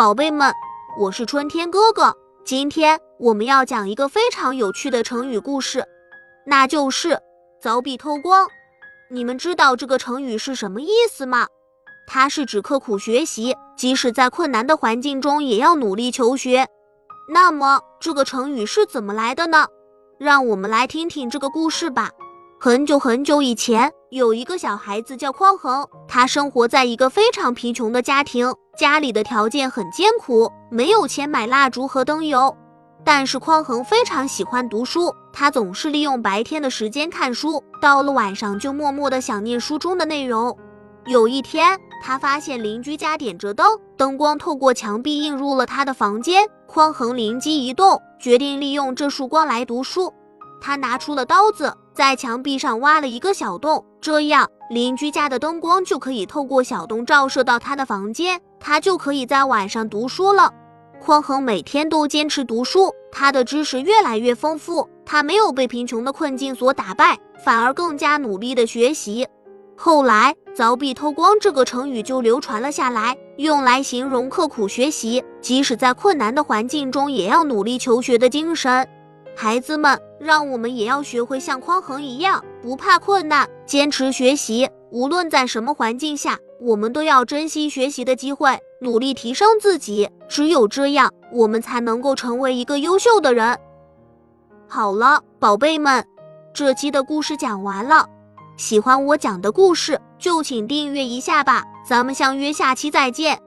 宝贝们，我是春天哥哥。今天我们要讲一个非常有趣的成语故事，那就是“凿壁偷光”。你们知道这个成语是什么意思吗？它是指刻苦学习，即使在困难的环境中也要努力求学。那么这个成语是怎么来的呢？让我们来听听这个故事吧。很久很久以前，有一个小孩子叫匡衡，他生活在一个非常贫穷的家庭，家里的条件很艰苦，没有钱买蜡烛和灯油。但是匡衡非常喜欢读书，他总是利用白天的时间看书，到了晚上就默默地想念书中的内容。有一天，他发现邻居家点着灯，灯光透过墙壁映入了他的房间。匡衡灵机一动，决定利用这束光来读书。他拿出了刀子。在墙壁上挖了一个小洞，这样邻居家的灯光就可以透过小洞照射到他的房间，他就可以在晚上读书了。匡衡每天都坚持读书，他的知识越来越丰富，他没有被贫穷的困境所打败，反而更加努力的学习。后来“凿壁偷光”这个成语就流传了下来，用来形容刻苦学习，即使在困难的环境中也要努力求学的精神。孩子们，让我们也要学会像匡衡一样，不怕困难，坚持学习。无论在什么环境下，我们都要珍惜学习的机会，努力提升自己。只有这样，我们才能够成为一个优秀的人。好了，宝贝们，这期的故事讲完了。喜欢我讲的故事，就请订阅一下吧。咱们相约下期再见。